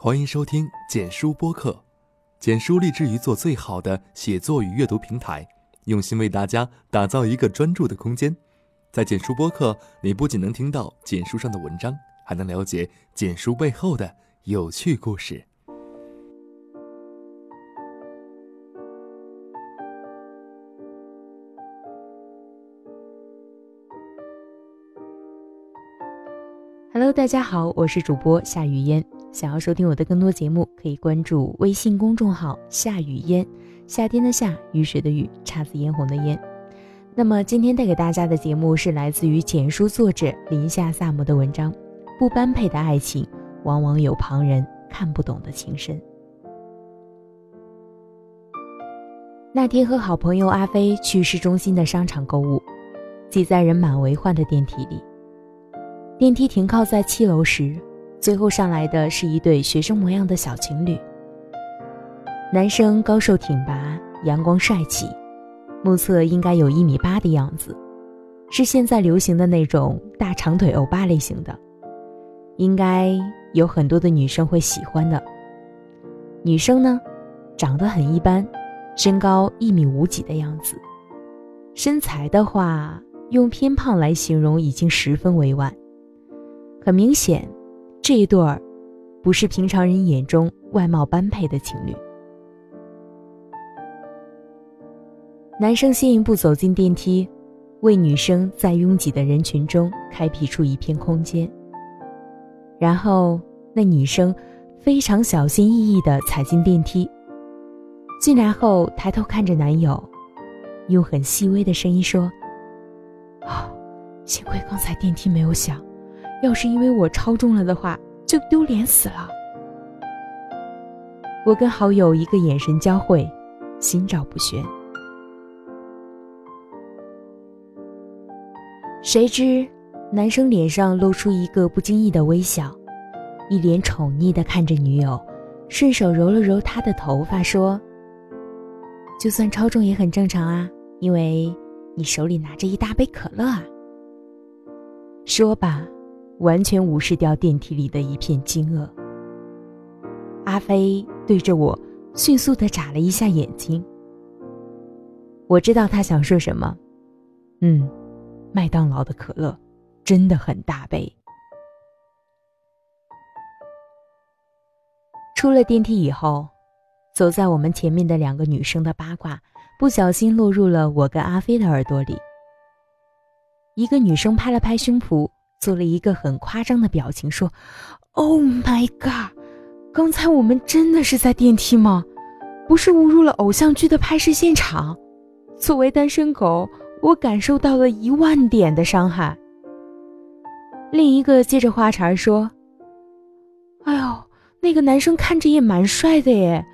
欢迎收听简书播客。简书立志于做最好的写作与阅读平台，用心为大家打造一个专注的空间。在简书播客，你不仅能听到简书上的文章，还能了解简书背后的有趣故事。Hello，大家好，我是主播夏雨嫣。想要收听我的更多节目，可以关注微信公众号“夏雨嫣”，夏天的夏，雨水的雨，姹紫嫣红的嫣。那么今天带给大家的节目是来自于简书作者林夏萨摩的文章《不般配的爱情，往往有旁人看不懂的情深》。那天和好朋友阿飞去市中心的商场购物，挤在人满为患的电梯里。电梯停靠在七楼时，最后上来的是一对学生模样的小情侣。男生高瘦挺拔，阳光帅气，目测应该有一米八的样子，是现在流行的那种大长腿欧巴类型的，应该有很多的女生会喜欢的。女生呢，长得很一般，身高一米五几的样子，身材的话，用偏胖来形容已经十分委婉。很明显，这一对儿不是平常人眼中外貌般配的情侣。男生先一步走进电梯，为女生在拥挤的人群中开辟出一片空间。然后，那女生非常小心翼翼地踩进电梯，进来后抬头看着男友，用很细微的声音说：“啊，幸亏刚才电梯没有响。”要是因为我超重了的话，就丢脸死了。我跟好友一个眼神交汇，心照不宣。谁知，男生脸上露出一个不经意的微笑，一脸宠溺的看着女友，顺手揉了揉她的头发，说：“就算超重也很正常啊，因为你手里拿着一大杯可乐啊。”说吧。完全无视掉电梯里的一片惊愕。阿飞对着我迅速的眨了一下眼睛。我知道他想说什么。嗯，麦当劳的可乐真的很大杯。出了电梯以后，走在我们前面的两个女生的八卦不小心落入了我跟阿飞的耳朵里。一个女生拍了拍胸脯。做了一个很夸张的表情，说：“Oh my god，刚才我们真的是在电梯吗？不是误入了偶像剧的拍摄现场？作为单身狗，我感受到了一万点的伤害。”另一个接着话茬说：“哎呦，那个男生看着也蛮帅的耶，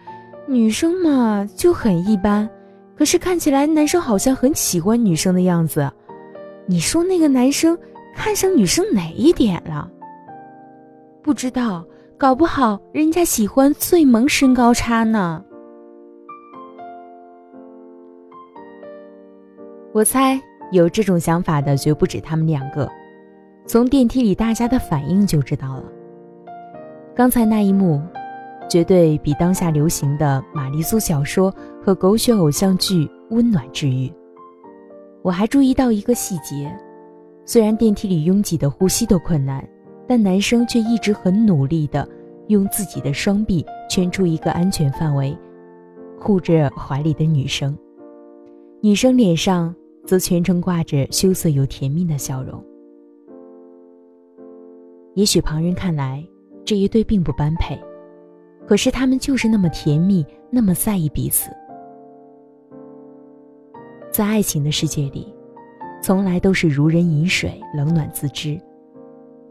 女生嘛就很一般，可是看起来男生好像很喜欢女生的样子。你说那个男生？”看上女生哪一点了？不知道，搞不好人家喜欢最萌身高差呢。我猜有这种想法的绝不止他们两个，从电梯里大家的反应就知道了。刚才那一幕，绝对比当下流行的玛丽苏小说和狗血偶像剧温暖治愈。我还注意到一个细节。虽然电梯里拥挤的呼吸都困难，但男生却一直很努力的用自己的双臂圈出一个安全范围，护着怀里的女生。女生脸上则全程挂着羞涩又甜蜜的笑容。也许旁人看来这一对并不般配，可是他们就是那么甜蜜，那么在意彼此。在爱情的世界里。从来都是如人饮水，冷暖自知。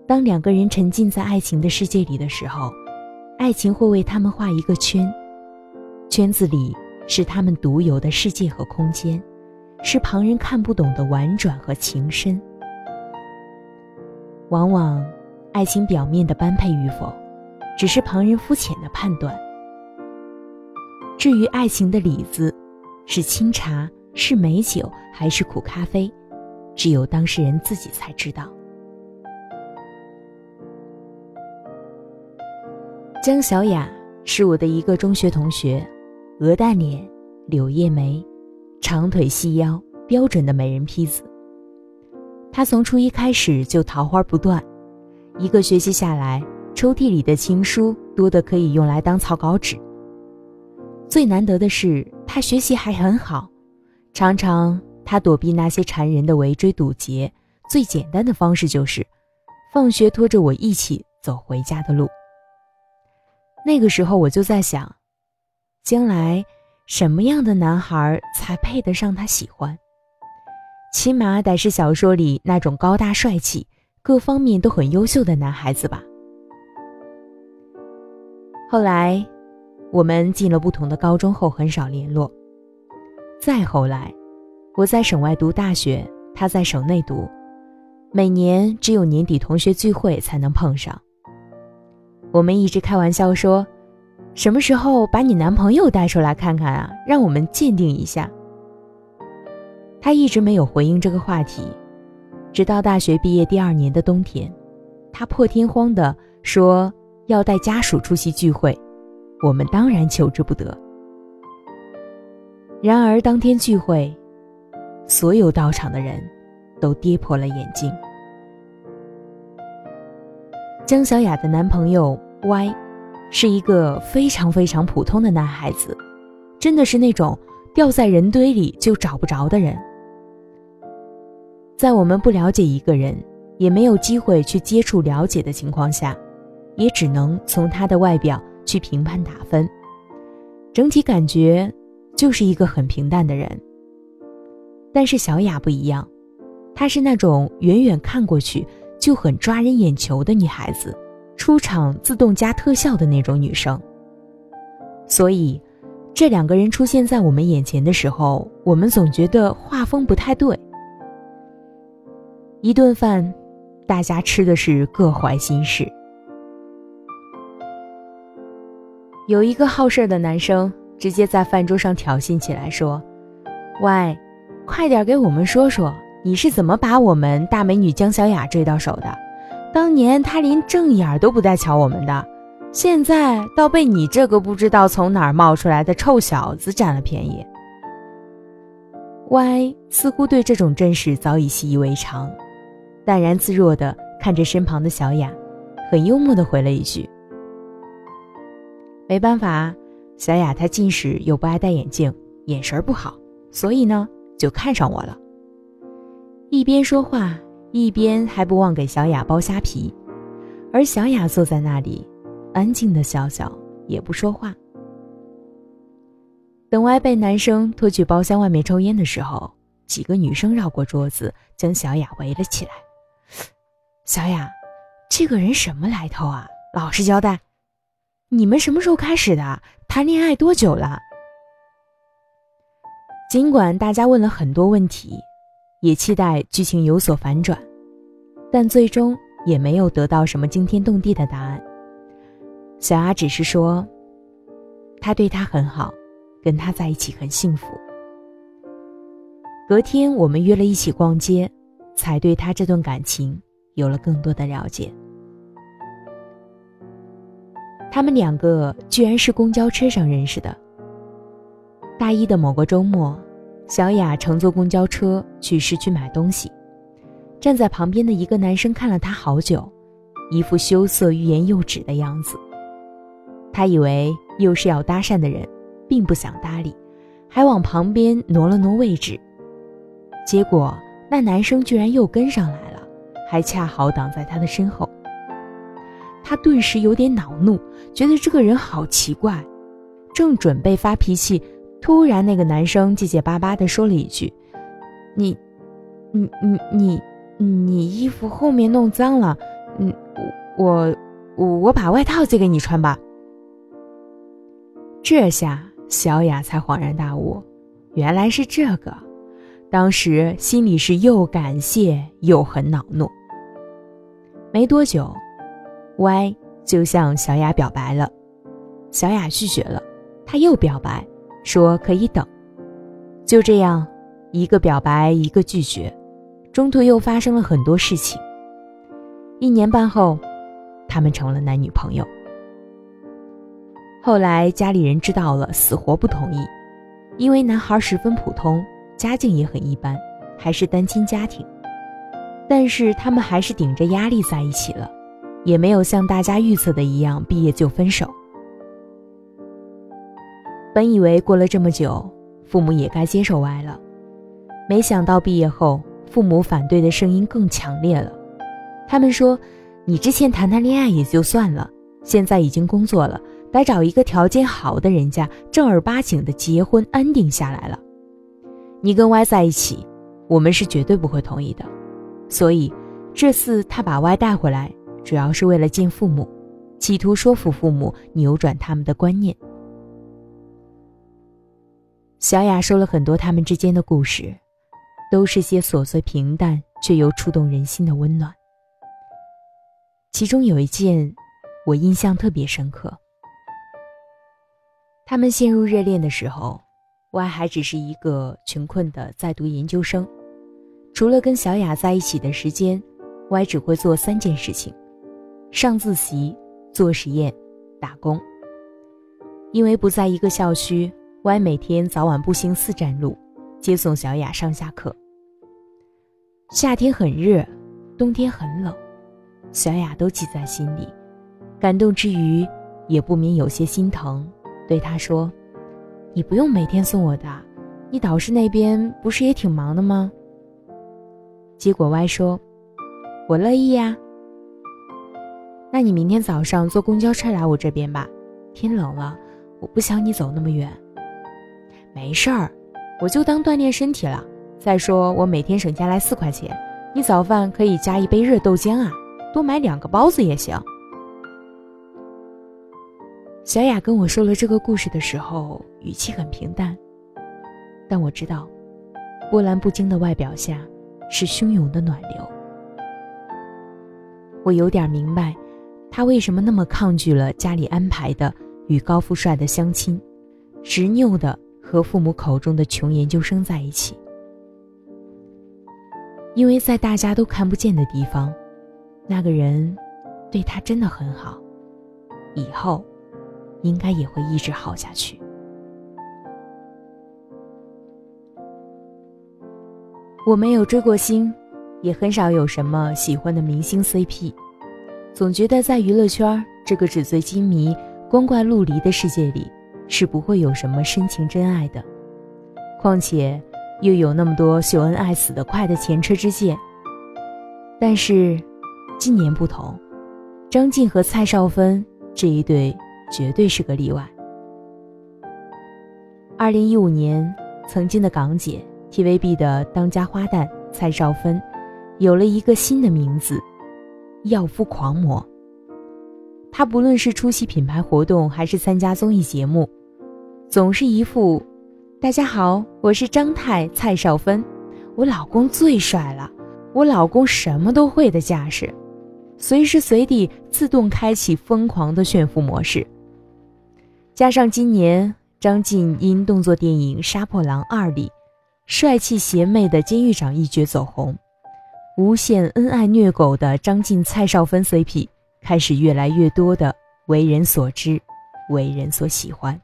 当两个人沉浸在爱情的世界里的时候，爱情会为他们画一个圈，圈子里是他们独有的世界和空间，是旁人看不懂的婉转和情深。往往，爱情表面的般配与否，只是旁人肤浅的判断。至于爱情的里子，是清茶，是美酒，还是苦咖啡？只有当事人自己才知道。江小雅是我的一个中学同学，鹅蛋脸，柳叶眉，长腿细腰，标准的美人坯子。她从初一开始就桃花不断，一个学期下来，抽屉里的情书多得可以用来当草稿纸。最难得的是，她学习还很好，常常他躲避那些缠人的围追堵截，最简单的方式就是，放学拖着我一起走回家的路。那个时候我就在想，将来什么样的男孩才配得上他喜欢？起码得是小说里那种高大帅气、各方面都很优秀的男孩子吧。后来，我们进了不同的高中后很少联络。再后来，我在省外读大学，他在省内读，每年只有年底同学聚会才能碰上。我们一直开玩笑说，什么时候把你男朋友带出来看看啊？让我们鉴定一下。他一直没有回应这个话题，直到大学毕业第二年的冬天，他破天荒的说要带家属出席聚会，我们当然求之不得。然而当天聚会，所有到场的人都跌破了眼镜。江小雅的男朋友 Y，是一个非常非常普通的男孩子，真的是那种掉在人堆里就找不着的人。在我们不了解一个人，也没有机会去接触了解的情况下，也只能从他的外表去评判打分。整体感觉就是一个很平淡的人。但是小雅不一样，她是那种远远看过去就很抓人眼球的女孩子，出场自动加特效的那种女生。所以，这两个人出现在我们眼前的时候，我们总觉得画风不太对。一顿饭，大家吃的是各怀心事。有一个好事的男生直接在饭桌上挑衅起来，说：“喂，快点给我们说说，你是怎么把我们大美女江小雅追到手的？当年她连正眼都不带瞧我们的，现在倒被你这个不知道从哪儿冒出来的臭小子占了便宜。”Y 似乎对这种阵势早已习以为常。淡然自若的看着身旁的小雅，很幽默的回了一句：“没办法，小雅她近视又不爱戴眼镜，眼神不好，所以呢就看上我了。”一边说话，一边还不忘给小雅剥虾皮，而小雅坐在那里，安静的笑笑，也不说话。等歪被男生拖去包厢外面抽烟的时候，几个女生绕过桌子，将小雅围了起来。小雅，这个人什么来头啊？老实交代，你们什么时候开始的？谈恋爱多久了？尽管大家问了很多问题，也期待剧情有所反转，但最终也没有得到什么惊天动地的答案。小阿只是说，他对她很好，跟他在一起很幸福。隔天我们约了一起逛街，才对他这段感情。有了更多的了解，他们两个居然是公交车上认识的。大一的某个周末，小雅乘坐公交车去市区买东西，站在旁边的一个男生看了她好久，一副羞涩、欲言又止的样子。他以为又是要搭讪的人，并不想搭理，还往旁边挪了挪位置。结果那男生居然又跟上来了。还恰好挡在他的身后，他顿时有点恼怒，觉得这个人好奇怪，正准备发脾气，突然那个男生结结巴巴地说了一句：“你，你，你，你，你衣服后面弄脏了，嗯，我，我，我把外套借给你穿吧。”这下小雅才恍然大悟，原来是这个，当时心里是又感谢又很恼怒。没多久，Y 就向小雅表白了，小雅拒绝了，他又表白，说可以等。就这样，一个表白，一个拒绝，中途又发生了很多事情。一年半后，他们成了男女朋友。后来家里人知道了，死活不同意，因为男孩十分普通，家境也很一般，还是单亲家庭。但是他们还是顶着压力在一起了，也没有像大家预测的一样毕业就分手。本以为过了这么久，父母也该接受歪了，没想到毕业后，父母反对的声音更强烈了。他们说：“你之前谈谈恋爱也就算了，现在已经工作了，得找一个条件好的人家，正儿八经的结婚，安定下来了。你跟歪在一起，我们是绝对不会同意的。”所以，这次他把 Y 带回来，主要是为了见父母，企图说服父母扭转他们的观念。小雅说了很多他们之间的故事，都是些琐碎平淡却又触动人心的温暖。其中有一件，我印象特别深刻。他们陷入热恋的时候，Y 还只是一个穷困的在读研究生。除了跟小雅在一起的时间，Y 只会做三件事情：上自习、做实验、打工。因为不在一个校区，Y 每天早晚步行四站路，接送小雅上下课。夏天很热，冬天很冷，小雅都记在心里，感动之余，也不免有些心疼，对他说：“你不用每天送我的，你导师那边不是也挺忙的吗？”结果歪说：“我乐意呀。那你明天早上坐公交车来我这边吧。天冷了，我不想你走那么远。没事儿，我就当锻炼身体了。再说我每天省下来四块钱，你早饭可以加一杯热豆浆啊，多买两个包子也行。”小雅跟我说了这个故事的时候，语气很平淡，但我知道，波澜不惊的外表下。是汹涌的暖流。我有点明白，他为什么那么抗拒了家里安排的与高富帅的相亲，执拗的和父母口中的穷研究生在一起。因为在大家都看不见的地方，那个人对他真的很好，以后应该也会一直好下去。我没有追过星，也很少有什么喜欢的明星 CP，总觉得在娱乐圈这个纸醉金迷、光怪陆离的世界里，是不会有什么深情真爱的。况且，又有那么多秀恩爱死得快的前车之鉴。但是，今年不同，张晋和蔡少芬这一对绝对是个例外。二零一五年，曾经的港姐。TVB 的当家花旦蔡少芬，有了一个新的名字——药夫狂魔。她不论是出席品牌活动，还是参加综艺节目，总是一副“大家好，我是张太蔡少芬，我老公最帅了，我老公什么都会”的架势，随时随地自动开启疯狂的炫富模式。加上今年张晋因动作电影《杀破狼二》里。帅气邪魅的监狱长一角走红，无限恩爱虐狗的张晋蔡少芬 CP 开始越来越多的为人所知，为人所喜欢。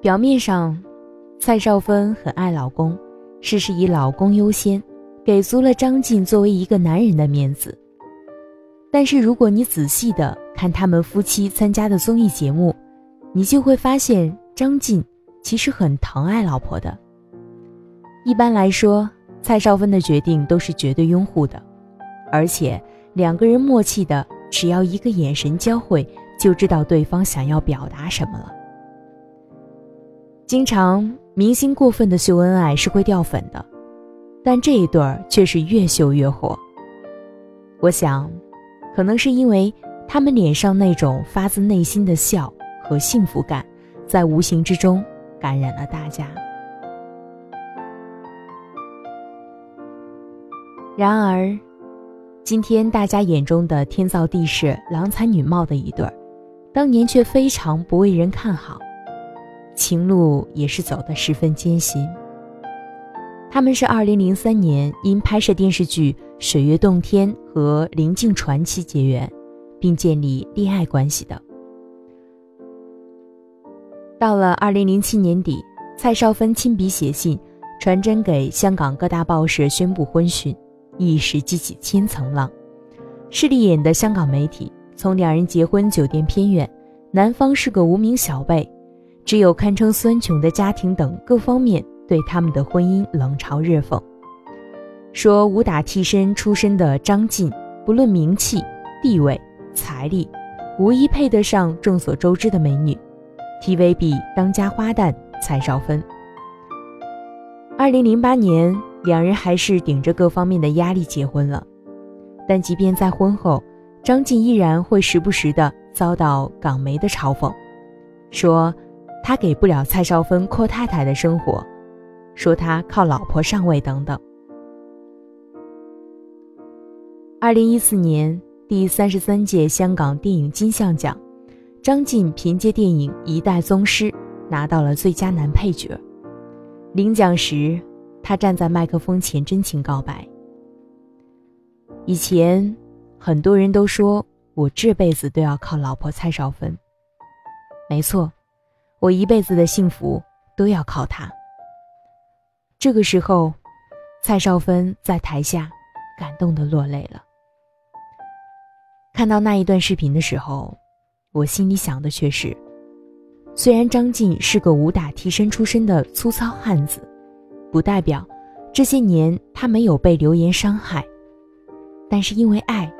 表面上，蔡少芬很爱老公，事事以老公优先，给足了张晋作为一个男人的面子。但是如果你仔细的看他们夫妻参加的综艺节目，你就会发现张晋。其实很疼爱老婆的。一般来说，蔡少芬的决定都是绝对拥护的，而且两个人默契的，只要一个眼神交汇，就知道对方想要表达什么了。经常明星过分的秀恩爱是会掉粉的，但这一对儿却是越秀越火。我想，可能是因为他们脸上那种发自内心的笑和幸福感，在无形之中。感染了大家。然而，今天大家眼中的天造地设、郎才女貌的一对儿，当年却非常不为人看好，情路也是走得十分艰辛。他们是二零零三年因拍摄电视剧《水月洞天》和《灵镜传奇》结缘，并建立恋爱关系的。到了二零零七年底，蔡少芬亲笔写信，传真给香港各大报社宣布婚讯，一时激起千层浪。势利眼的香港媒体从两人结婚酒店偏远，男方是个无名小辈，只有堪称酸穷的家庭等各方面对他们的婚姻冷嘲热讽，说武打替身出身的张晋，不论名气、地位、财力，无一配得上众所周知的美女。TVB 当家花旦蔡少芬。二零零八年，两人还是顶着各方面的压力结婚了。但即便在婚后，张晋依然会时不时的遭到港媒的嘲讽，说他给不了蔡少芬阔太太的生活，说他靠老婆上位等等。二零一四年第三十三届香港电影金像奖。张晋凭借电影《一代宗师》拿到了最佳男配角。领奖时，他站在麦克风前真情告白：“以前，很多人都说我这辈子都要靠老婆蔡少芬。没错，我一辈子的幸福都要靠他。”这个时候，蔡少芬在台下感动的落泪了。看到那一段视频的时候。我心里想的却是，虽然张晋是个武打替身出身的粗糙汉子，不代表这些年他没有被流言伤害，但是因为爱，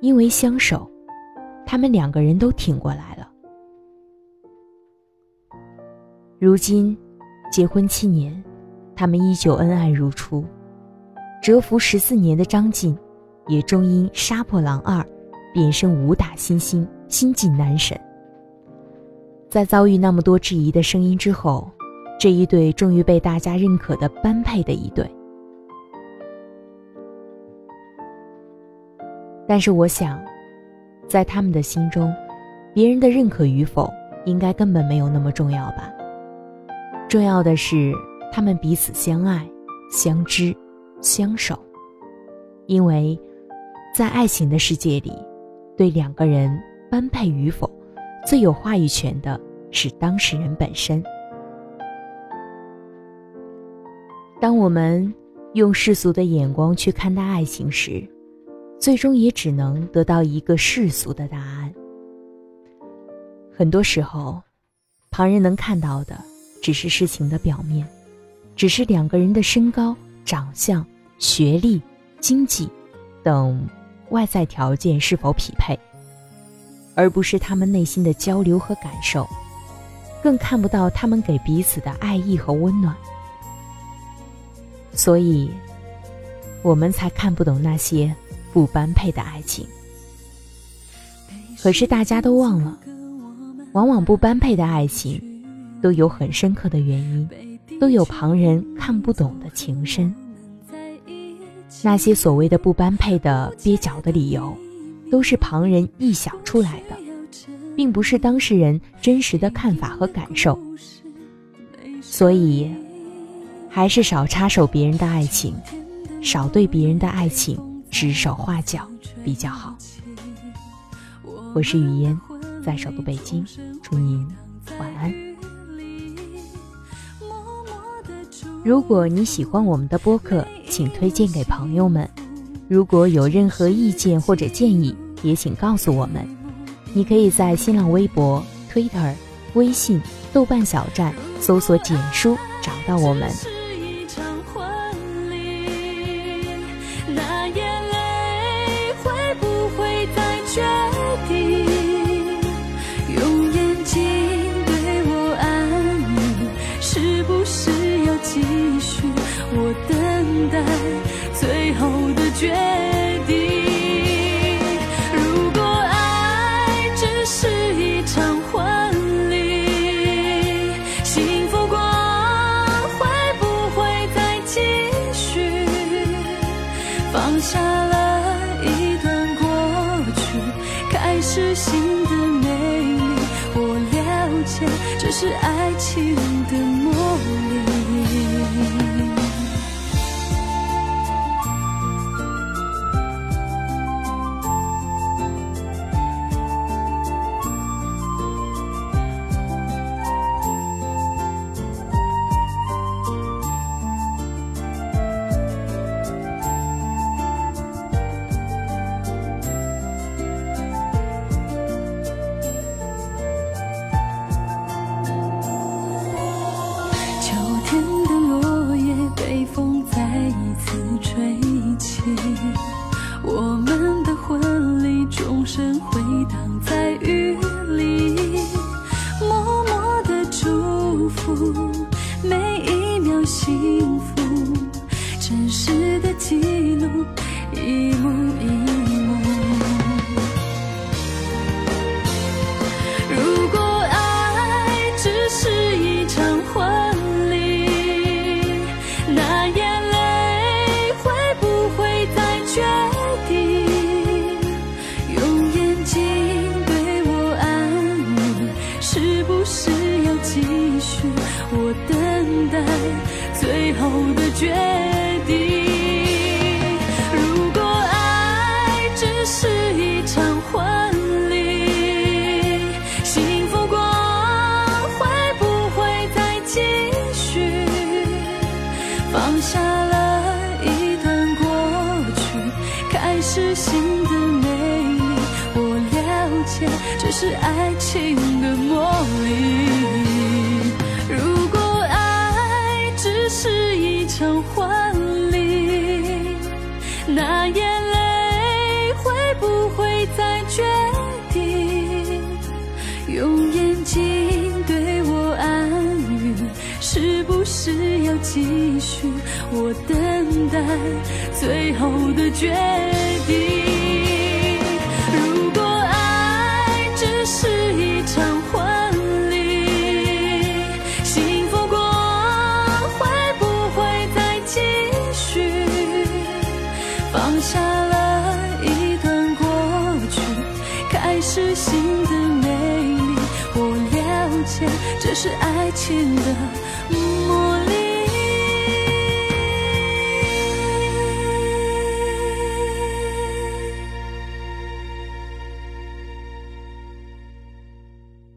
因为相守，他们两个人都挺过来了。如今，结婚七年，他们依旧恩爱如初。蛰伏十四年的张晋，也终因《杀破狼二》变身武打新星。新晋男神，在遭遇那么多质疑的声音之后，这一对终于被大家认可的般配的一对。但是我想，在他们的心中，别人的认可与否，应该根本没有那么重要吧。重要的是，他们彼此相爱、相知、相守，因为，在爱情的世界里，对两个人。般配与否，最有话语权的是当事人本身。当我们用世俗的眼光去看待爱情时，最终也只能得到一个世俗的答案。很多时候，旁人能看到的只是事情的表面，只是两个人的身高、长相、学历、经济等外在条件是否匹配。而不是他们内心的交流和感受，更看不到他们给彼此的爱意和温暖，所以，我们才看不懂那些不般配的爱情。可是大家都忘了，往往不般配的爱情，都有很深刻的原因，都有旁人看不懂的情深。那些所谓的不般配的蹩脚的理由。都是旁人臆想出来的，并不是当事人真实的看法和感受。所以，还是少插手别人的爱情，少对别人的爱情指手画脚比较好。我是雨嫣，在首都北京，祝您如果你喜欢我们的播客，请推荐给朋友们。如果有任何意见或者建议，也请告诉我们。你可以在新浪微博、Twitter、微信、豆瓣小站搜索“简书”找到我们。心的美丽我了解这是爱情的魔力。决定。如果爱只是一场婚礼，幸福光会不会再继续？放下了一段过去，开始新的美丽。我了解，这是爱情的魔力。是不是要继续？我等待最后的决定。如果爱只是一场婚礼，幸福过会不会再继续？放下了一段过去，开始新的美丽。我了解，这是爱情的